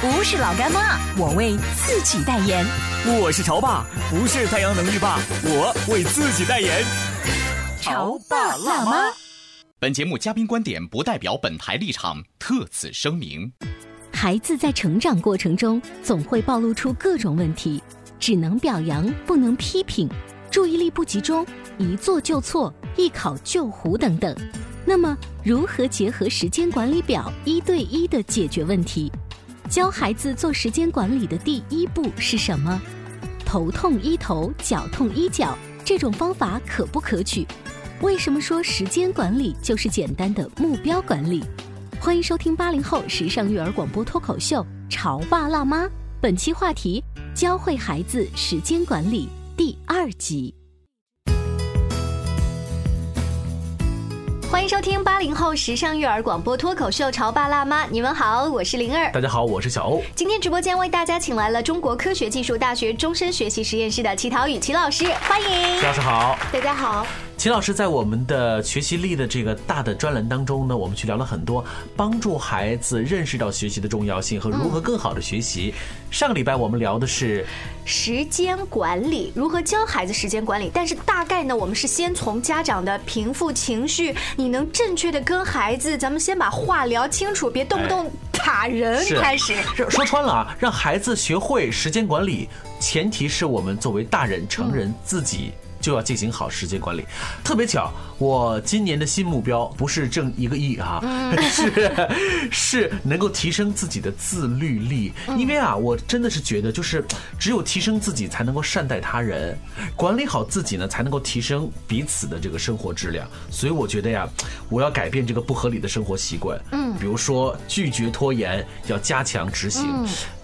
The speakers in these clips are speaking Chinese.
不是老干妈，我为自己代言。我是潮爸，不是太阳能浴霸，我为自己代言。潮爸辣妈。本节目嘉宾观点不代表本台立场，特此声明。孩子在成长过程中总会暴露出各种问题，只能表扬不能批评，注意力不集中，一做就错，一考就糊等等。那么，如何结合时间管理表一对一的解决问题？教孩子做时间管理的第一步是什么？头痛医头，脚痛医脚，这种方法可不可取？为什么说时间管理就是简单的目标管理？欢迎收听八零后时尚育儿广播脱口秀《潮爸辣妈》，本期话题：教会孩子时间管理第二集。欢迎收听八零后时尚育儿广播脱口秀《潮爸辣妈》，你们好，我是灵儿。大家好，我是小欧。今天直播间为大家请来了中国科学技术大学终身学习实验室的齐陶宇齐老师，欢迎。齐老师好，大家好。秦老师在我们的学习力的这个大的专栏当中呢，我们去聊了很多帮助孩子认识到学习的重要性和如何更好的学习。上个礼拜我们聊的是时间管理，如何教孩子时间管理。但是大概呢，我们是先从家长的平复情绪，你能正确的跟孩子，咱们先把话聊清楚，别动不动打人开始。说穿了啊，让孩子学会时间管理，前提是我们作为大人成人自己。就要进行好时间管理。特别巧，我今年的新目标不是挣一个亿哈，是是能够提升自己的自律力。因为啊，我真的是觉得，就是只有提升自己，才能够善待他人，管理好自己呢，才能够提升彼此的这个生活质量。所以我觉得呀，我要改变这个不合理的生活习惯。嗯，比如说拒绝拖延，要加强执行。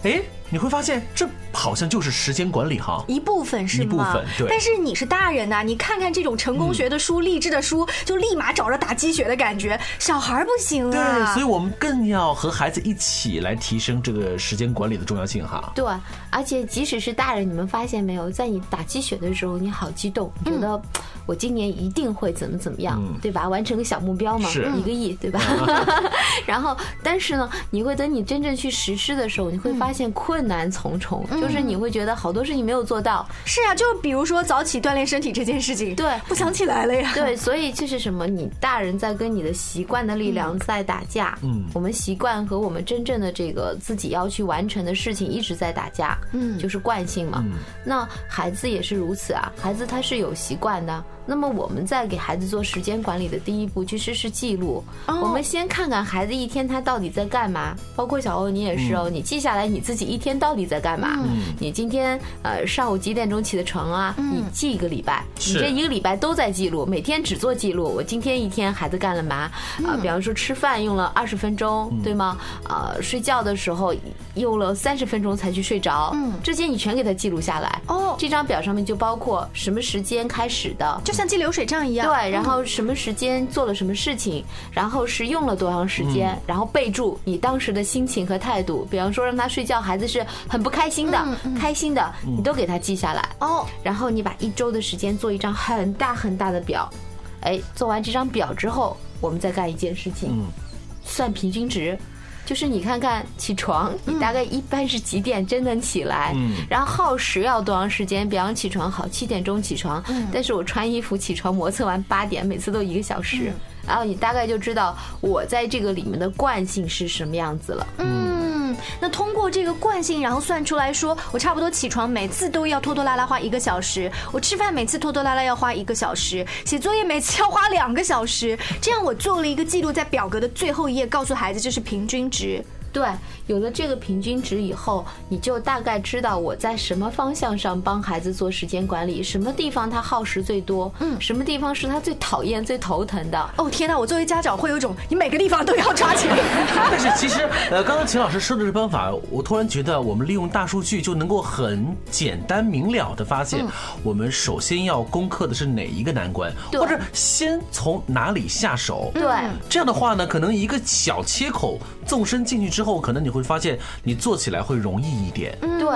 哎。你会发现，这好像就是时间管理哈，一部分是吗？一部分对。但是你是大人呐，你看看这种成功学的书、励志的书，就立马找着打鸡血的感觉。小孩不行啊。对，所以我们更要和孩子一起来提升这个时间管理的重要性哈。对，而且即使是大人，你们发现没有，在你打鸡血的时候，你好激动，觉得我今年一定会怎么怎么样，对吧？完成个小目标嘛，一个亿，对吧？然后，但是呢，你会等你真正去实施的时候，你会发现困。难重重，就是你会觉得好多事情没有做到。是啊，就比如说早起锻炼身体这件事情，对，不想起来了呀。对，所以这是什么？你大人在跟你的习惯的力量在打架。嗯，我们习惯和我们真正的这个自己要去完成的事情一直在打架。嗯，就是惯性嘛。那孩子也是如此啊，孩子他是有习惯的。那么我们在给孩子做时间管理的第一步，其实是记录。我们先看看孩子一天他到底在干嘛，包括小欧你也是哦，你记下来你自己一天到底在干嘛。你今天呃上午几点钟起的床啊？你记一个礼拜，你这一个礼拜都在记录，每天只做记录。我今天一天孩子干了嘛？啊，比方说吃饭用了二十分钟，对吗？啊，睡觉的时候用了三十分钟才去睡着。嗯，这些你全给他记录下来。哦，这张表上面就包括什么时间开始的。像记流水账一样，对，然后什么时间做了什么事情，然后是用了多长时间，然后备注你当时的心情和态度。比方说让他睡觉，孩子是很不开心的，开心的，你都给他记下来。哦，然后你把一周的时间做一张很大很大的表，哎，做完这张表之后，我们再干一件事情，算平均值。就是你看看起床，你大概一般是几点真能起来？嗯，然后耗时要多长时间？比方起床好七点钟起床，但是我穿衣服起床磨蹭完八点，每次都一个小时，然后你大概就知道我在这个里面的惯性是什么样子了。嗯。那通过这个惯性，然后算出来说，我差不多起床每次都要拖拖拉拉花一个小时，我吃饭每次拖拖拉拉要花一个小时，写作业每次要花两个小时，这样我做了一个记录，在表格的最后一页告诉孩子这是平均值。对，有了这个平均值以后，你就大概知道我在什么方向上帮孩子做时间管理，什么地方他耗时最多，嗯，什么地方是他最讨厌、最头疼的。哦天哪，我作为家长会有一种你每个地方都要抓起来。但是其实，呃，刚刚秦老师说的这方法，我突然觉得我们利用大数据就能够很简单明了的发现，我们首先要攻克的是哪一个难关，或者先从哪里下手。对，这样的话呢，可能一个小切口纵深进去之后。后可能你会发现，你做起来会容易一点。对。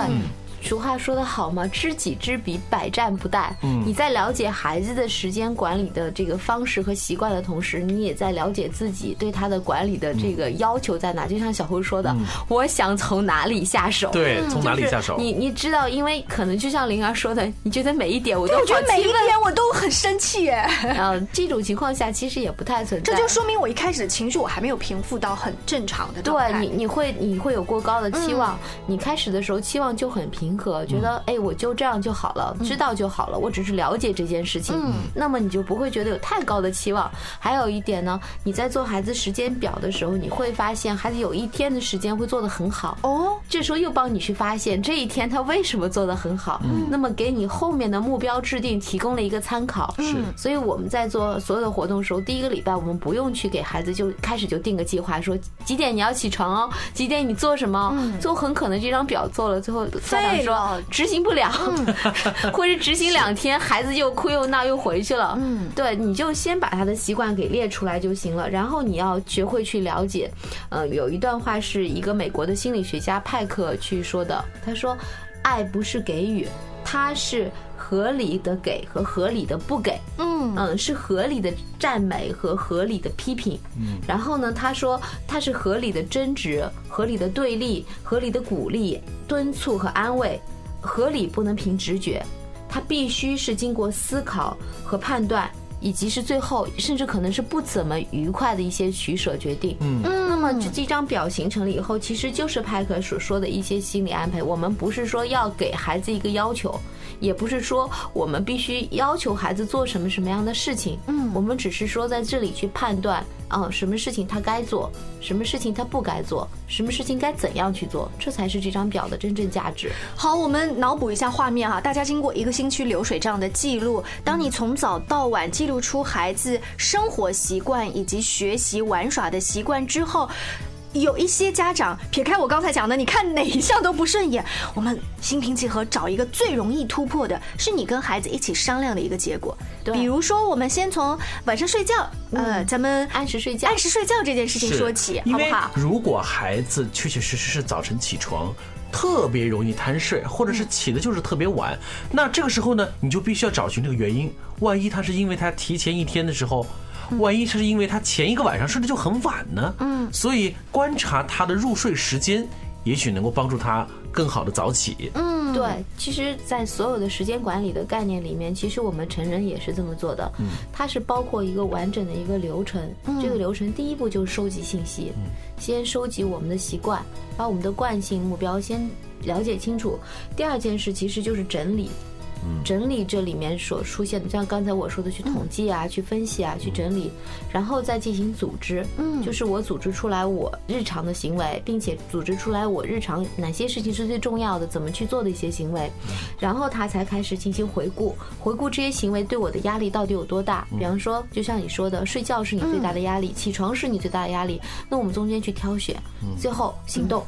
俗话说得好嘛，知己知彼，百战不殆。嗯，你在了解孩子的时间管理的这个方式和习惯的同时，你也在了解自己对他的管理的这个要求在哪。就像小辉说的，我想从哪里下手？对，从哪里下手？你你知道，因为可能就像灵儿说的，你觉得每一点我都，我觉得每一点我都很生气耶。啊，这种情况下其实也不太存在。这就说明我一开始的情绪我还没有平复到很正常的对你，你会你会有过高的期望。你开始的时候期望就很平和，觉得。哎，我就这样就好了，知道就好了。我只是了解这件事情，那么你就不会觉得有太高的期望。还有一点呢，你在做孩子时间表的时候，你会发现孩子有一天的时间会做得很好哦。这时候又帮你去发现这一天他为什么做得很好，那么给你后面的目标制定提供了一个参考。是，所以我们在做所有的活动的时候，第一个礼拜我们不用去给孩子就开始就定个计划，说几点你要起床哦，几点你做什么，就很可能这张表做了，最后家长说执行。不了，或者执行两天，孩子又哭又闹又回去了。嗯，对，你就先把他的习惯给列出来就行了。然后你要学会去了解。呃，有一段话是一个美国的心理学家派克去说的，他说：“爱不是给予，它是合理的给和合理的不给。嗯嗯，是合理的赞美和合理的批评。嗯，然后呢，他说他是合理的争执、合理的对立、合理的鼓励、敦促和安慰。”合理不能凭直觉，他必须是经过思考和判断，以及是最后甚至可能是不怎么愉快的一些取舍决定。嗯，那么这这张表形成了以后，其实就是派克所说的一些心理安排。我们不是说要给孩子一个要求。也不是说我们必须要求孩子做什么什么样的事情，嗯，我们只是说在这里去判断，啊，什么事情他该做，什么事情他不该做，什么事情该怎样去做，这才是这张表的真正价值。好，我们脑补一下画面哈，大家经过一个星期流水账的记录，当你从早到晚记录出孩子生活习惯以及学习玩耍的习惯之后。有一些家长撇开我刚才讲的，你看哪一项都不顺眼，我们心平气和找一个最容易突破的，是你跟孩子一起商量的一个结果。比如说，我们先从晚上睡觉，呃，咱们按时睡觉，按时睡觉这件事情说起，好不好？如果孩子确确实实是早晨起床特别容易贪睡，或者是起的就是特别晚，那这个时候呢，你就必须要找寻这个原因。万一他是因为他提前一天的时候。万一是因为他前一个晚上睡得就很晚呢？嗯，所以观察他的入睡时间，也许能够帮助他更好的早起。嗯，对，其实，在所有的时间管理的概念里面，其实我们成人也是这么做的。嗯，它是包括一个完整的一个流程。嗯这个流程第一步就是收集信息，先收集我们的习惯，把我们的惯性目标先了解清楚。第二件事其实就是整理。整理这里面所出现的，像刚才我说的，去统计啊，去分析啊，去整理，然后再进行组织。嗯，就是我组织出来我日常的行为，并且组织出来我日常哪些事情是最重要的，怎么去做的一些行为，然后他才开始进行回顾，回顾这些行为对我的压力到底有多大。比方说，就像你说的，睡觉是你最大的压力，起床是你最大的压力，那我们中间去挑选，最后行动。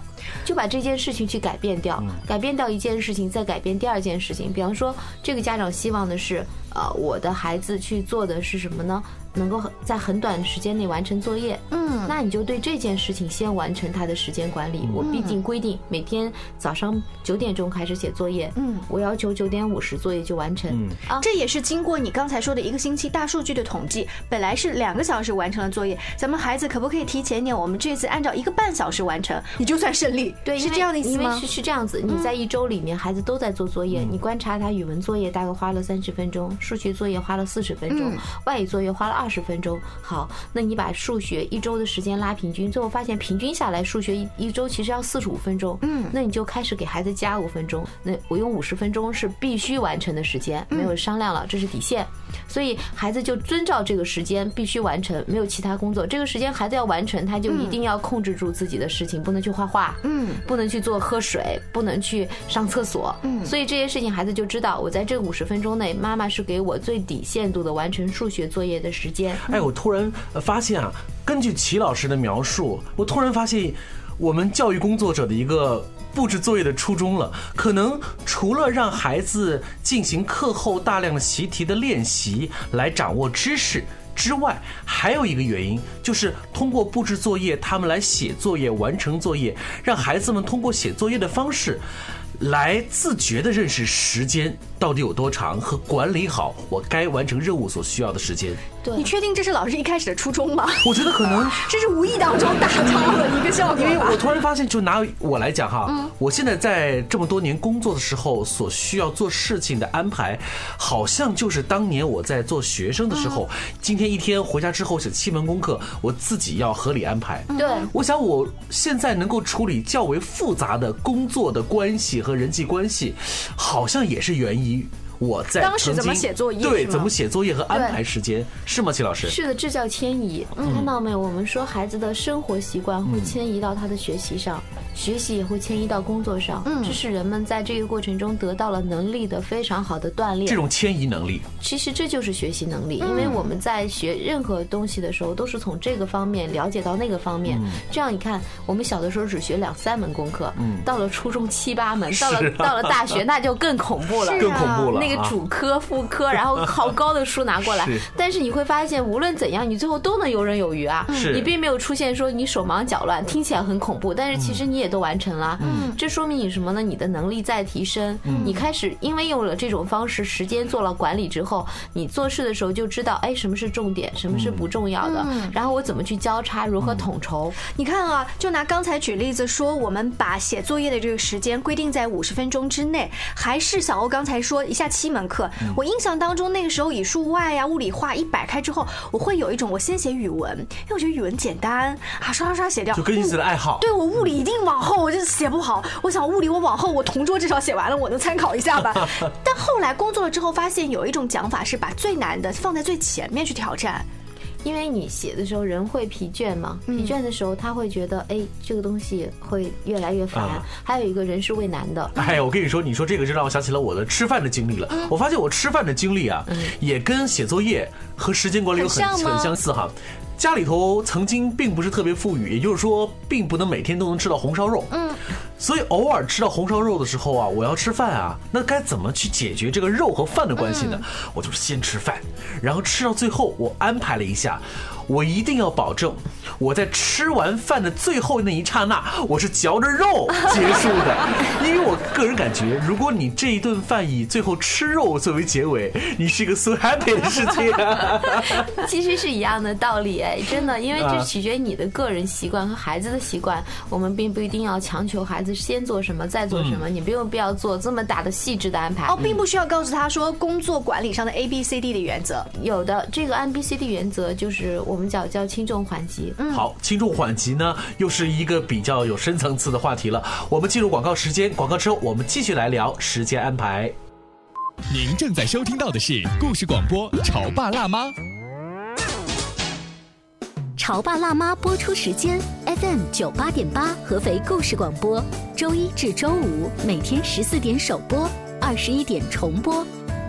就把这件事情去改变掉，改变掉一件事情，再改变第二件事情。比方说，这个家长希望的是，呃，我的孩子去做的是什么呢？能够在很短的时间内完成作业，嗯，那你就对这件事情先完成他的时间管理。我毕竟规定每天早上九点钟开始写作业，嗯，我要求九点五十作业就完成。嗯啊，这也是经过你刚才说的一个星期大数据的统计，本来是两个小时完成了作业，咱们孩子可不可以提前点？我们这次按照一个半小时完成，你就算胜利。对，是这样的意思吗？是是这样子。你在一周里面孩子都在做作业，你观察他语文作业大概花了三十分钟，数学作业花了四十分钟，外语作业花了二十分钟。好，那你把数学一周的时间拉平均，最后发现平均下来数学一一周其实要四十五分钟。嗯，那你就开始给孩子加五分钟。那我用五十分钟是必须完成的时间，没有商量了，这是底线。所以孩子就遵照这个时间必须完成，没有其他工作。这个时间孩子要完成，他就一定要控制住自己的事情，不能去画画，嗯，不能去做喝水，不能去上厕所，嗯。所以这些事情孩子就知道，我在这五十分钟内，妈妈是给我最底限度的完成数学作业的时间。哎，我突然发现啊，根据齐老师的描述，我突然发现，我们教育工作者的一个。布置作业的初衷了，可能除了让孩子进行课后大量的习题的练习来掌握知识之外，还有一个原因就是通过布置作业，他们来写作业、完成作业，让孩子们通过写作业的方式。来自觉的认识时间到底有多长，和管理好我该完成任务所需要的时间。对，你确定这是老师一开始的初衷吗？我觉得可能 这是无意当中达到的一个效果。因为我突然发现，就拿我来讲哈，我现在在这么多年工作的时候所需要做事情的安排，好像就是当年我在做学生的时候，今天一天回家之后写七门功课，我自己要合理安排。对，我想我现在能够处理较为复杂的工作的关系。和人际关系，好像也是源于。我在当时怎么写作业？对，怎么写作业和安排时间是吗？齐老师是的，这叫迁移。看到没有？我们说孩子的生活习惯会迁移到他的学习上，学习也会迁移到工作上。嗯，这是人们在这个过程中得到了能力的非常好的锻炼。这种迁移能力，其实这就是学习能力。因为我们在学任何东西的时候，都是从这个方面了解到那个方面。这样你看，我们小的时候只学两三门功课，嗯，到了初中七八门，到了到了大学那就更恐怖了，更恐怖了。那主科、副科，然后 好高的书拿过来，但是你会发现，无论怎样，你最后都能游刃有余啊！你并没有出现说你手忙脚乱，听起来很恐怖，但是其实你也都完成了。嗯，这说明你什么呢？你的能力在提升。嗯，你开始因为用了这种方式，时间做了管理之后，你做事的时候就知道，哎，什么是重点，什么是不重要的，然后我怎么去交叉，如何统筹？你看啊，就拿刚才举例子说，我们把写作业的这个时间规定在五十分钟之内，还是小欧刚才说一下七门课。我印象当中，那个时候语数外呀、物理化一摆开之后，我会有一种我先写语文，因为我觉得语文简单啊，刷刷刷写掉。就根据自己的爱好。对我物理一定往后，我就写不好。我想物理我往后，我同桌至少写完了，我能参考一下吧。但后来工作了之后，发现有一种讲法是把最难的放在最前面去挑战。因为你写的时候人会疲倦嘛，疲倦的时候他会觉得哎这个东西会越来越烦。还有一个人是畏难的。哎，我跟你说，你说这个就让我想起了我的吃饭的经历了。我发现我吃饭的经历啊，也跟写作业和时间管理有很很相似哈。家里头曾经并不是特别富裕，也就是说，并不能每天都能吃到红烧肉。嗯，所以偶尔吃到红烧肉的时候啊，我要吃饭啊，那该怎么去解决这个肉和饭的关系呢？我就是先吃饭，然后吃到最后，我安排了一下。我一定要保证，我在吃完饭的最后那一刹那，我是嚼着肉结束的。因为我个人感觉，如果你这一顿饭以最后吃肉作为结尾，你是一个 so happy 的事情。其实是一样的道理，哎，真的，因为这取决于你的个人习惯和孩子的习惯。我们并不一定要强求孩子先做什么再做什么，你没有必要做这么大的细致的安排。哦，并不需要告诉他说工作管理上的 A B C D 的原则。有的，这个 A B C D 原则就是我们。我们叫叫轻重缓急。嗯，好，轻重缓急呢，又是一个比较有深层次的话题了。我们进入广告时间，广告之后我们继续来聊时间安排。您正在收听到的是故事广播《潮爸辣妈》。潮爸辣妈播出时间：FM 九八点八，合肥故事广播，周一至周五每天十四点首播，二十一点重播。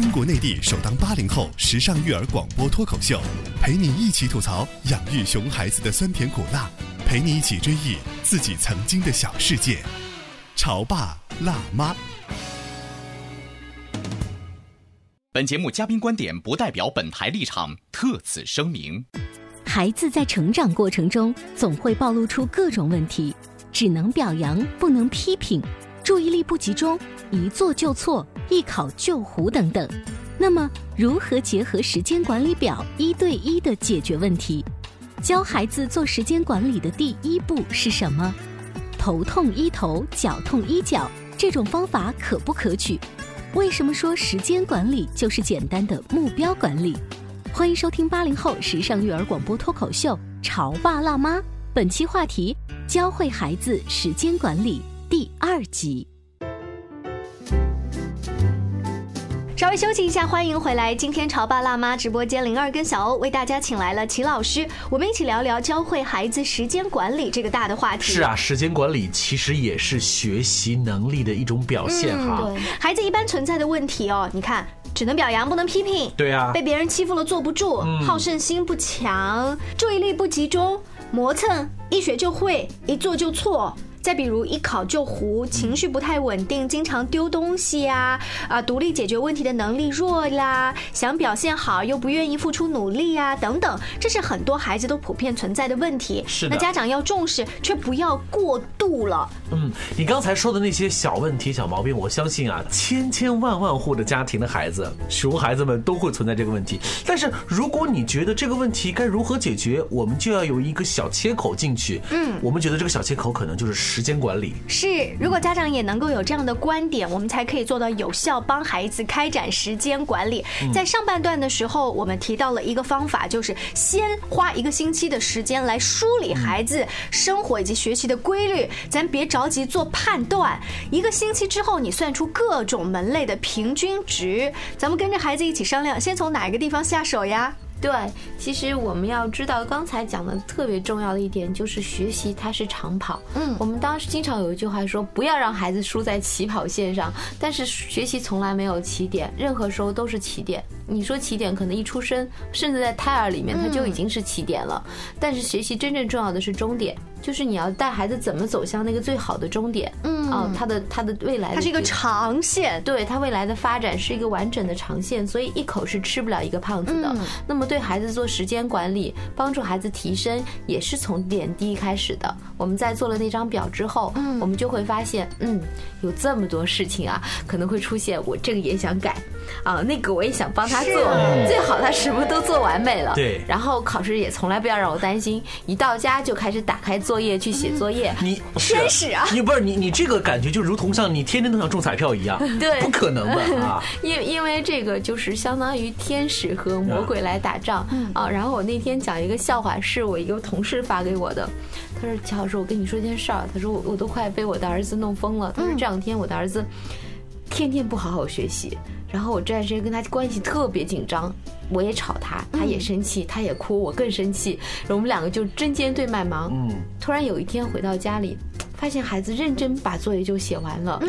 中国内地首档八零后时尚育儿广播脱口秀，陪你一起吐槽养育熊孩子的酸甜苦辣，陪你一起追忆自己曾经的小世界。潮爸辣妈。本节目嘉宾观点不代表本台立场，特此声明。孩子在成长过程中总会暴露出各种问题，只能表扬不能批评，注意力不集中，一做就错，一考就糊等等。那么，如何结合时间管理表一对一的解决问题？教孩子做时间管理的第一步是什么？头痛医头，脚痛医脚，这种方法可不可取？为什么说时间管理就是简单的目标管理？欢迎收听八零后时尚育儿广播脱口秀《潮爸辣妈》，本期话题：教会孩子时间管理第二集。稍微休息一下，欢迎回来。今天潮爸辣妈直播间，灵儿跟小欧为大家请来了齐老师，我们一起聊聊教会孩子时间管理这个大的话题。是啊，时间管理其实也是学习能力的一种表现哈。对，孩子一般存在的问题哦，你看，只能表扬不能批评。对啊，被别人欺负了坐不住，好胜心不强，注意力不集中，磨蹭，一学就会，一做就错。再比如一考就糊，情绪不太稳定，经常丢东西呀，啊，独立解决问题的能力弱啦，想表现好又不愿意付出努力呀，等等，这是很多孩子都普遍存在的问题。是那家长要重视，却不要过度了。嗯，你刚才说的那些小问题、小毛病，我相信啊，千千万万户的家庭的孩子，熊孩子们都会存在这个问题。但是如果你觉得这个问题该如何解决，我们就要有一个小切口进去。嗯，我们觉得这个小切口可能就是。时间管理是，如果家长也能够有这样的观点，我们才可以做到有效帮孩子开展时间管理。在上半段的时候，我们提到了一个方法，就是先花一个星期的时间来梳理孩子生活以及学习的规律，咱别着急做判断。一个星期之后，你算出各种门类的平均值，咱们跟着孩子一起商量，先从哪一个地方下手呀？对，其实我们要知道，刚才讲的特别重要的一点就是学习它是长跑。嗯，我们当时经常有一句话说，不要让孩子输在起跑线上。但是学习从来没有起点，任何时候都是起点。你说起点可能一出生，甚至在胎儿里面，它就已经是起点了。但是学习真正重要的是终点。就是你要带孩子怎么走向那个最好的终点，嗯，啊，他的他的未来，它是一个长线，对他未来的发展是一个完整的长线，所以一口是吃不了一个胖子的。那么对孩子做时间管理，帮助孩子提升，也是从点滴开始的。我们在做了那张表之后，嗯，我们就会发现，嗯，有这么多事情啊，可能会出现，我这个也想改，啊，那个我也想帮他做，最好他什么都做完美了，对，然后考试也从来不要让我担心，一到家就开始打开。作业去写作业，你天使啊！你不是你，你这个感觉就如同像你天天都想中彩票一样，对，不可能的 啊！因因为这个就是相当于天使和魔鬼来打仗啊。然后我那天讲一个笑话，是我一个同事发给我的，他说：“乔老师，我跟你说件事儿。”他说：“我我都快被我的儿子弄疯了。”他说：“这两天我的儿子天天不好好学习。”然后我这段时间跟他关系特别紧张，我也吵他，他也生气，他也哭，我更生气，我们两个就针尖对麦芒。嗯，突然有一天回到家里。发现孩子认真把作业就写完了，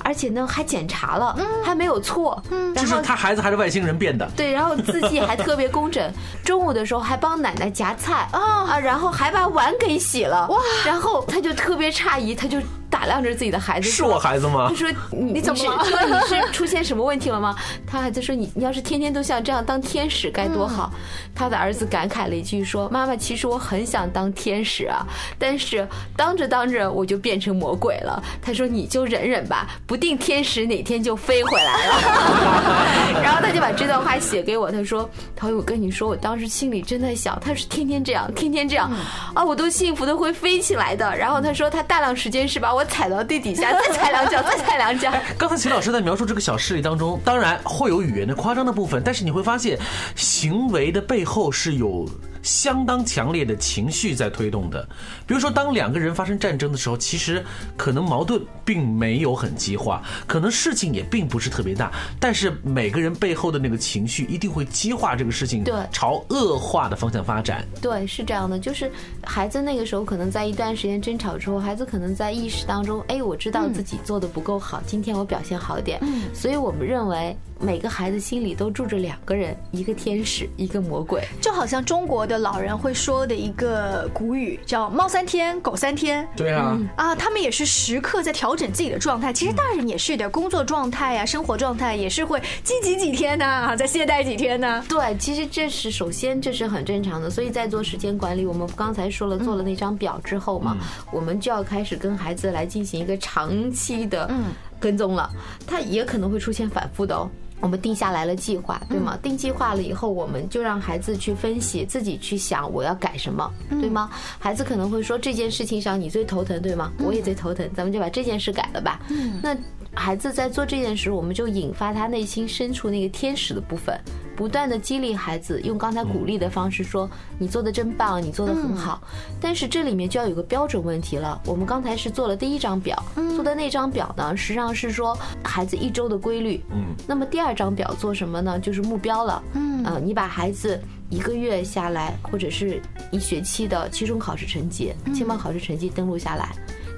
而且呢还检查了，还没有错。就是他孩子还是外星人变的。对，然后字迹还特别工整。中午的时候还帮奶奶夹菜啊，然后还把碗给洗了。哇！然后他就特别诧异，他就打量着自己的孩子，是我孩子吗？他说：“你怎么了？说你是出现什么问题了吗？” 他孩子说：“你你要是天天都像这样当天使该多好。”他的儿子感慨了一句说：“妈妈，其实我很想当天使啊，但是当着当着我。”就变成魔鬼了。他说：“你就忍忍吧，不定天使哪天就飞回来了。”然后他就把这段话写给我。他说：“陶宇，我跟你说，我当时心里真的想，他是天天这样，天天这样啊，我都幸福的会飞起来的。”然后他说：“他大量时间是把我踩到地底下，再踩两脚，再踩两脚。”刚才秦老师在描述这个小事例当中，当然会有语言的夸张的部分，但是你会发现，行为的背后是有。相当强烈的情绪在推动的，比如说，当两个人发生战争的时候，其实可能矛盾并没有很激化，可能事情也并不是特别大，但是每个人背后的那个情绪一定会激化这个事情，对，朝恶化的方向发展。对，是这样的，就是孩子那个时候可能在一段时间争吵之后，孩子可能在意识当中，哎，我知道自己做的不够好，今天我表现好一点，嗯，所以我们认为。每个孩子心里都住着两个人，一个天使，一个魔鬼，就好像中国的老人会说的一个古语，叫“猫三天，狗三天”。对啊，啊，他们也是时刻在调整自己的状态。其实大人也是的，工作状态呀，生活状态也是会积极几天呢，再懈怠几天呢。对，其实这是首先这是很正常的。所以在做时间管理，我们刚才说了做了那张表之后嘛，我们就要开始跟孩子来进行一个长期的跟踪了。他也可能会出现反复的哦。我们定下来了计划，对吗？定计划了以后，我们就让孩子去分析，自己去想我要改什么，对吗？孩子可能会说这件事情上你最头疼，对吗？我也最头疼，咱们就把这件事改了吧。那孩子在做这件事，我们就引发他内心深处那个天使的部分。不断的激励孩子，用刚才鼓励的方式说：“你做的真棒，你做的很好。”但是这里面就要有个标准问题了。我们刚才是做了第一张表，做的那张表呢，实际上是说孩子一周的规律。嗯。那么第二张表做什么呢？就是目标了。嗯。呃，你把孩子一个月下来，或者是一学期的期中考试成绩、期末考试成绩登录下来。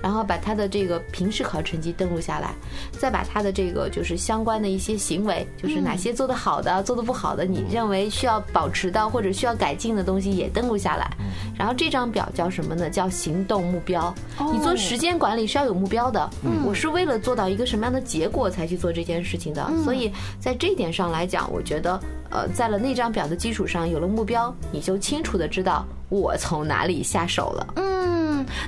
然后把他的这个平时考成绩登录下来，再把他的这个就是相关的一些行为，就是哪些做得好的、做得不好的，你认为需要保持的或者需要改进的东西也登录下来。然后这张表叫什么呢？叫行动目标。你做时间管理是要有目标的。我是为了做到一个什么样的结果才去做这件事情的。所以在这一点上来讲，我觉得，呃，在了那张表的基础上，有了目标，你就清楚的知道我从哪里下手了。嗯。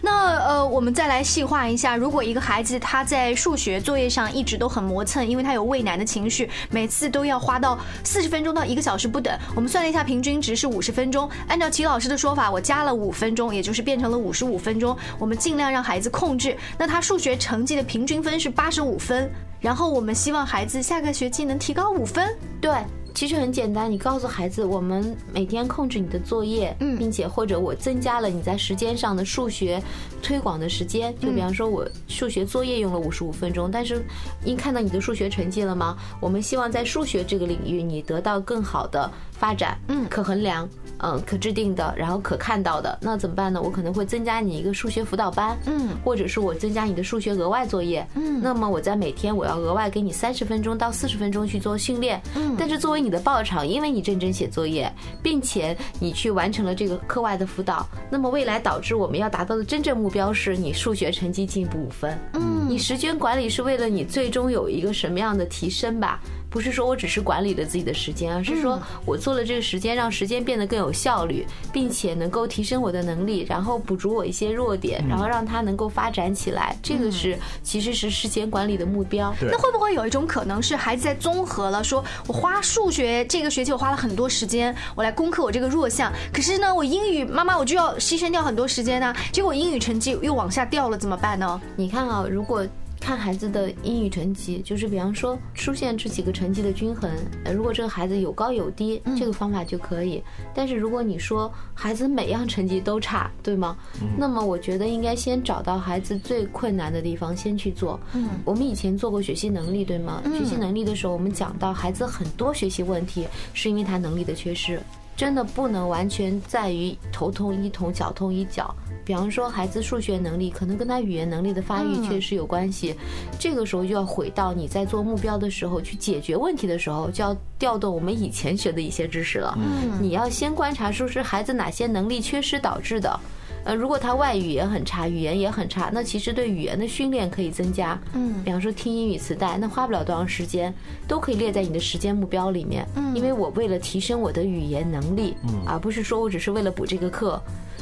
那呃，我们再来细化一下，如果一个孩子他在数学作业上一直都很磨蹭，因为他有畏难的情绪，每次都要花到四十分钟到一个小时不等。我们算了一下，平均值是五十分钟。按照齐老师的说法，我加了五分钟，也就是变成了五十五分钟。我们尽量让孩子控制。那他数学成绩的平均分是八十五分，然后我们希望孩子下个学期能提高五分。对。其实很简单，你告诉孩子，我们每天控制你的作业，并且或者我增加了你在时间上的数学推广的时间。就比方说，我数学作业用了五十五分钟，但是因看到你的数学成绩了吗？我们希望在数学这个领域你得到更好的发展，嗯，可衡量。嗯，可制定的，然后可看到的，那怎么办呢？我可能会增加你一个数学辅导班，嗯，或者是我增加你的数学额外作业，嗯，那么我在每天我要额外给你三十分钟到四十分钟去做训练，嗯，但是作为你的报偿，因为你认真写作业，并且你去完成了这个课外的辅导，那么未来导致我们要达到的真正目标是你数学成绩进步五分，嗯，你时间管理是为了你最终有一个什么样的提升吧？不是说我只是管理了自己的时间，而是说我做了这个时间，让时间变得更有效率，并且能够提升我的能力，然后补足我一些弱点，然后让它能够发展起来。这个是其实是时间管理的目标。那会不会有一种可能是孩子在综合了，说我花数学这个学期我花了很多时间，我来攻克我这个弱项，可是呢，我英语妈妈我就要牺牲掉很多时间呢，结果英语成绩又往下掉了，怎么办呢？你看啊，如果。看孩子的英语成绩，就是比方说出现这几个成绩的均衡，呃，如果这个孩子有高有低，这个方法就可以。但是如果你说孩子每样成绩都差，对吗？那么我觉得应该先找到孩子最困难的地方，先去做。嗯，我们以前做过学习能力，对吗？学习能力的时候，我们讲到孩子很多学习问题是因为他能力的缺失，真的不能完全在于头痛医头，脚痛医脚。比方说，孩子数学能力可能跟他语言能力的发育确实有关系，这个时候就要回到你在做目标的时候去解决问题的时候，就要调动我们以前学的一些知识了。嗯你要先观察说是孩子哪些能力缺失导致的。呃，如果他外语也很差，语言也很差，那其实对语言的训练可以增加。嗯，比方说听英语磁带，那花不了多长时间，都可以列在你的时间目标里面。嗯，因为我为了提升我的语言能力，嗯而不是说我只是为了补这个课。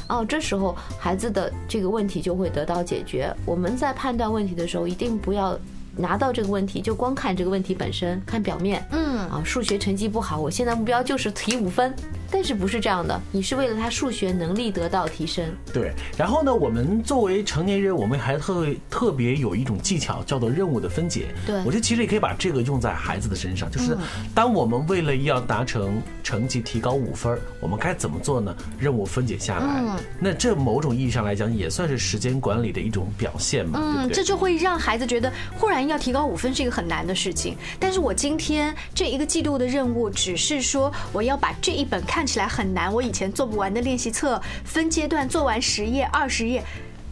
哦，这时候孩子的这个问题就会得到解决。我们在判断问题的时候，一定不要拿到这个问题就光看这个问题本身，看表面。嗯，啊，数学成绩不好，我现在目标就是提五分。但是不是这样的？你是为了他数学能力得到提升。对，然后呢，我们作为成年人，我们还特特别有一种技巧，叫做任务的分解。对，我觉得其实也可以把这个用在孩子的身上，就是当我们为了要达成成绩提高五分，我们该怎么做呢？任务分解下来，那这某种意义上来讲，也算是时间管理的一种表现嘛。嗯，这就会让孩子觉得，忽然要提高五分是一个很难的事情。但是我今天这一个季度的任务，只是说我要把这一本看。看起来很难，我以前做不完的练习册，分阶段做完十页、二十页，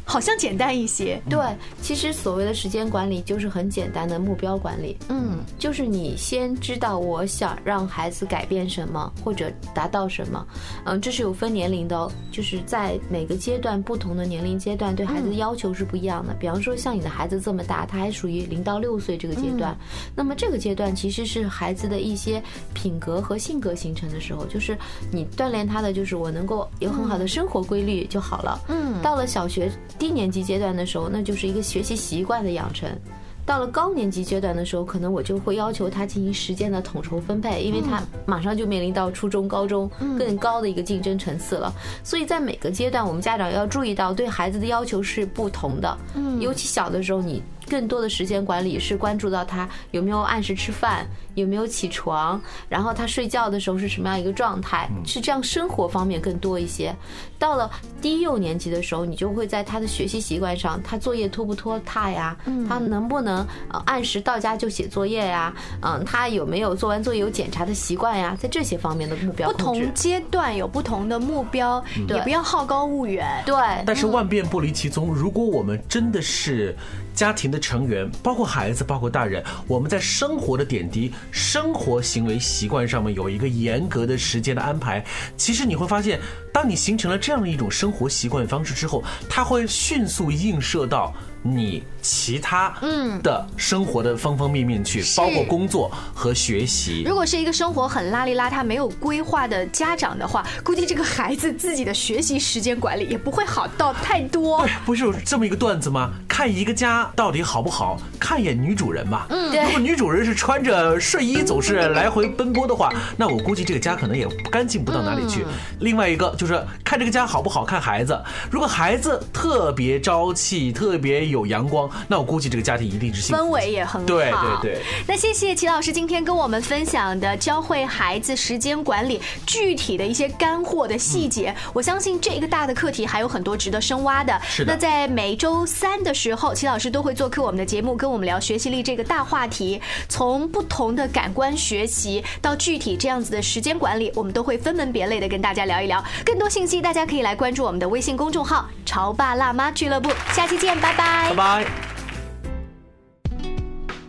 好像简单一些。对，其实所谓的时间管理就是很简单的目标管理。嗯，就是你先知道我想让孩子改变什么或者达到什么。嗯，这是有分年龄的哦，就是在每个阶段不同的年龄阶段对孩子的要求是不一样的。比方说像你的孩子这么大，他还属于零到六岁这个阶段，那么这个阶段其实是孩子的一些品格和性格形成的时候，就是你锻炼他的就是我能够有很好的生活规律就好了。嗯，到了小学。低年级阶段的时候，那就是一个学习习惯的养成；到了高年级阶段的时候，可能我就会要求他进行时间的统筹分配，因为他马上就面临到初中、高中更高的一个竞争层次了。所以在每个阶段，我们家长要注意到对孩子的要求是不同的。嗯，尤其小的时候，你。更多的时间管理是关注到他有没有按时吃饭，有没有起床，然后他睡觉的时候是什么样一个状态，是这样生活方面更多一些。到了低幼年级的时候，你就会在他的学习习惯上，他作业拖不拖沓呀？他能不能呃按时到家就写作业呀？嗯，他有没有做完作业有检查的习惯呀？在这些方面的目标，不同阶段有不同的目标，也不要好高骛远。对，但是万变不离其宗。如果我们真的是。家庭的成员，包括孩子，包括大人，我们在生活的点滴、生活行为习惯上面有一个严格的时间的安排。其实你会发现，当你形成了这样的一种生活习惯方式之后，它会迅速映射到。你其他嗯的生活的方方面面去，包括工作和学习。如果是一个生活很邋里邋遢、没有规划的家长的话，估计这个孩子自己的学习时间管理也不会好到太多。对，不是有这么一个段子吗？看一个家到底好不好，看一眼女主人嘛。嗯，如果女主人是穿着睡衣总是来回奔波的话，那我估计这个家可能也干净不到哪里去。另外一个就是看这个家好不好看孩子，如果孩子特别朝气，特别。有阳光，那我估计这个家庭一定是氛围也很好。对对对。那谢谢齐老师今天跟我们分享的教会孩子时间管理具体的一些干货的细节。我相信这个大的课题还有很多值得深挖的。是的。那在每周三的时候，齐老师都会做客我们的节目，跟我们聊学习力这个大话题。从不同的感官学习到具体这样子的时间管理，我们都会分门别类的跟大家聊一聊。更多信息大家可以来关注我们的微信公众号“潮爸辣妈俱乐部”。下期见，拜拜。拜拜。